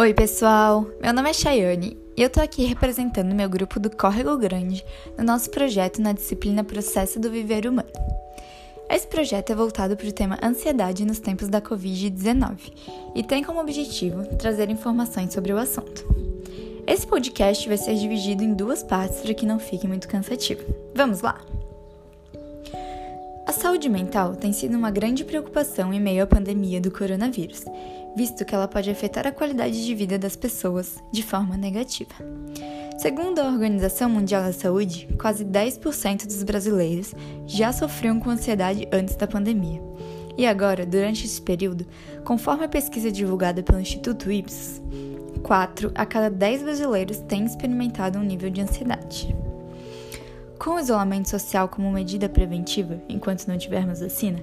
Oi, pessoal! Meu nome é Chayane e eu tô aqui representando meu grupo do Córrego Grande no nosso projeto na disciplina Processo do Viver Humano. Esse projeto é voltado para o tema ansiedade nos tempos da Covid-19 e tem como objetivo trazer informações sobre o assunto. Esse podcast vai ser dividido em duas partes para que não fique muito cansativo. Vamos lá! A saúde mental tem sido uma grande preocupação em meio à pandemia do coronavírus, visto que ela pode afetar a qualidade de vida das pessoas de forma negativa. Segundo a Organização Mundial da Saúde, quase 10% dos brasileiros já sofriam com ansiedade antes da pandemia. E agora, durante esse período, conforme a pesquisa divulgada pelo Instituto Ipsos, 4 a cada 10 brasileiros têm experimentado um nível de ansiedade. Com o isolamento social como medida preventiva, enquanto não tivermos vacina,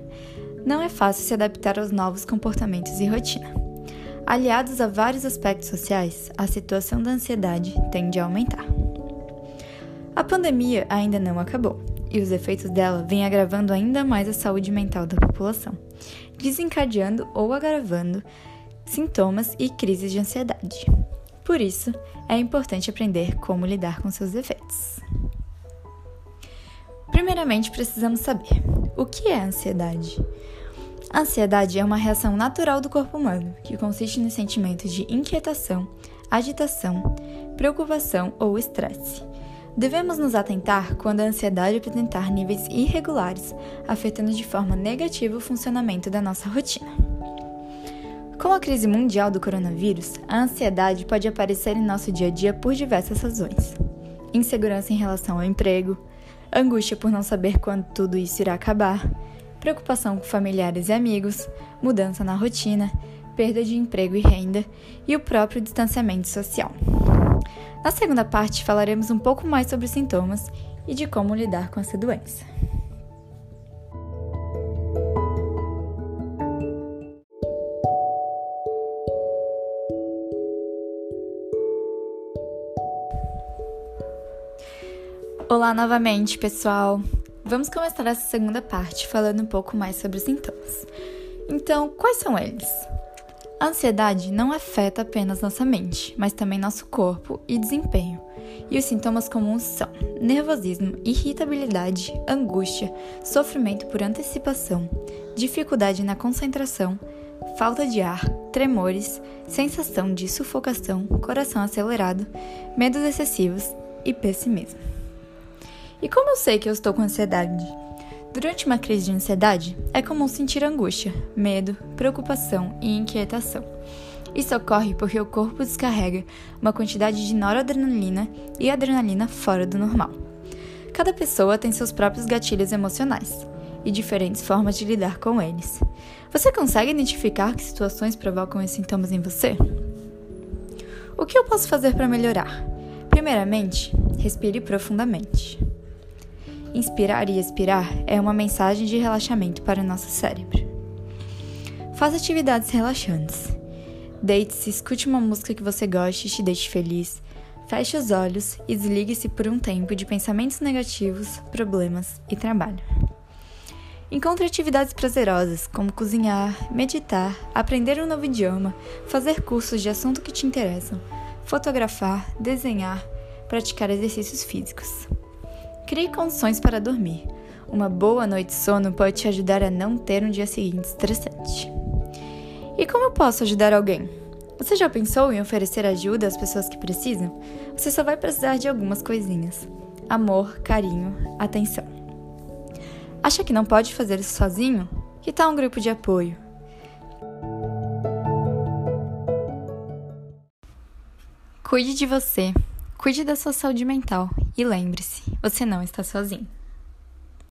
não é fácil se adaptar aos novos comportamentos e rotina. Aliados a vários aspectos sociais, a situação da ansiedade tende a aumentar. A pandemia ainda não acabou, e os efeitos dela vêm agravando ainda mais a saúde mental da população, desencadeando ou agravando sintomas e crises de ansiedade. Por isso, é importante aprender como lidar com seus efeitos. Primeiramente, precisamos saber o que é ansiedade. A ansiedade é uma reação natural do corpo humano, que consiste nos sentimentos de inquietação, agitação, preocupação ou estresse. Devemos nos atentar quando a ansiedade apresentar níveis irregulares, afetando de forma negativa o funcionamento da nossa rotina. Com a crise mundial do coronavírus, a ansiedade pode aparecer em nosso dia a dia por diversas razões: insegurança em relação ao emprego, angústia por não saber quando tudo isso irá acabar, preocupação com familiares e amigos, mudança na rotina, perda de emprego e renda e o próprio distanciamento social. Na segunda parte, falaremos um pouco mais sobre os sintomas e de como lidar com essa doença. Olá novamente, pessoal! Vamos começar essa segunda parte falando um pouco mais sobre os sintomas. Então, quais são eles? A ansiedade não afeta apenas nossa mente, mas também nosso corpo e desempenho. E os sintomas comuns são nervosismo, irritabilidade, angústia, sofrimento por antecipação, dificuldade na concentração, falta de ar, tremores, sensação de sufocação, coração acelerado, medos excessivos e pessimismo. E como eu sei que eu estou com ansiedade? Durante uma crise de ansiedade, é comum sentir angústia, medo, preocupação e inquietação. Isso ocorre porque o corpo descarrega uma quantidade de noradrenalina e adrenalina fora do normal. Cada pessoa tem seus próprios gatilhos emocionais e diferentes formas de lidar com eles. Você consegue identificar que situações provocam esses sintomas em você? O que eu posso fazer para melhorar? Primeiramente, respire profundamente. Inspirar e expirar é uma mensagem de relaxamento para o nosso cérebro. Faça atividades relaxantes. Deite-se, escute uma música que você goste e te deixe feliz. Feche os olhos e desligue-se por um tempo de pensamentos negativos, problemas e trabalho. Encontre atividades prazerosas, como cozinhar, meditar, aprender um novo idioma, fazer cursos de assunto que te interessam, fotografar, desenhar, praticar exercícios físicos. Crie condições para dormir. Uma boa noite de sono pode te ajudar a não ter um dia seguinte estressante. E como eu posso ajudar alguém? Você já pensou em oferecer ajuda às pessoas que precisam? Você só vai precisar de algumas coisinhas: amor, carinho, atenção. Acha que não pode fazer isso sozinho? Que tal um grupo de apoio? Cuide de você. Cuide da sua saúde mental e lembre-se, você não está sozinho.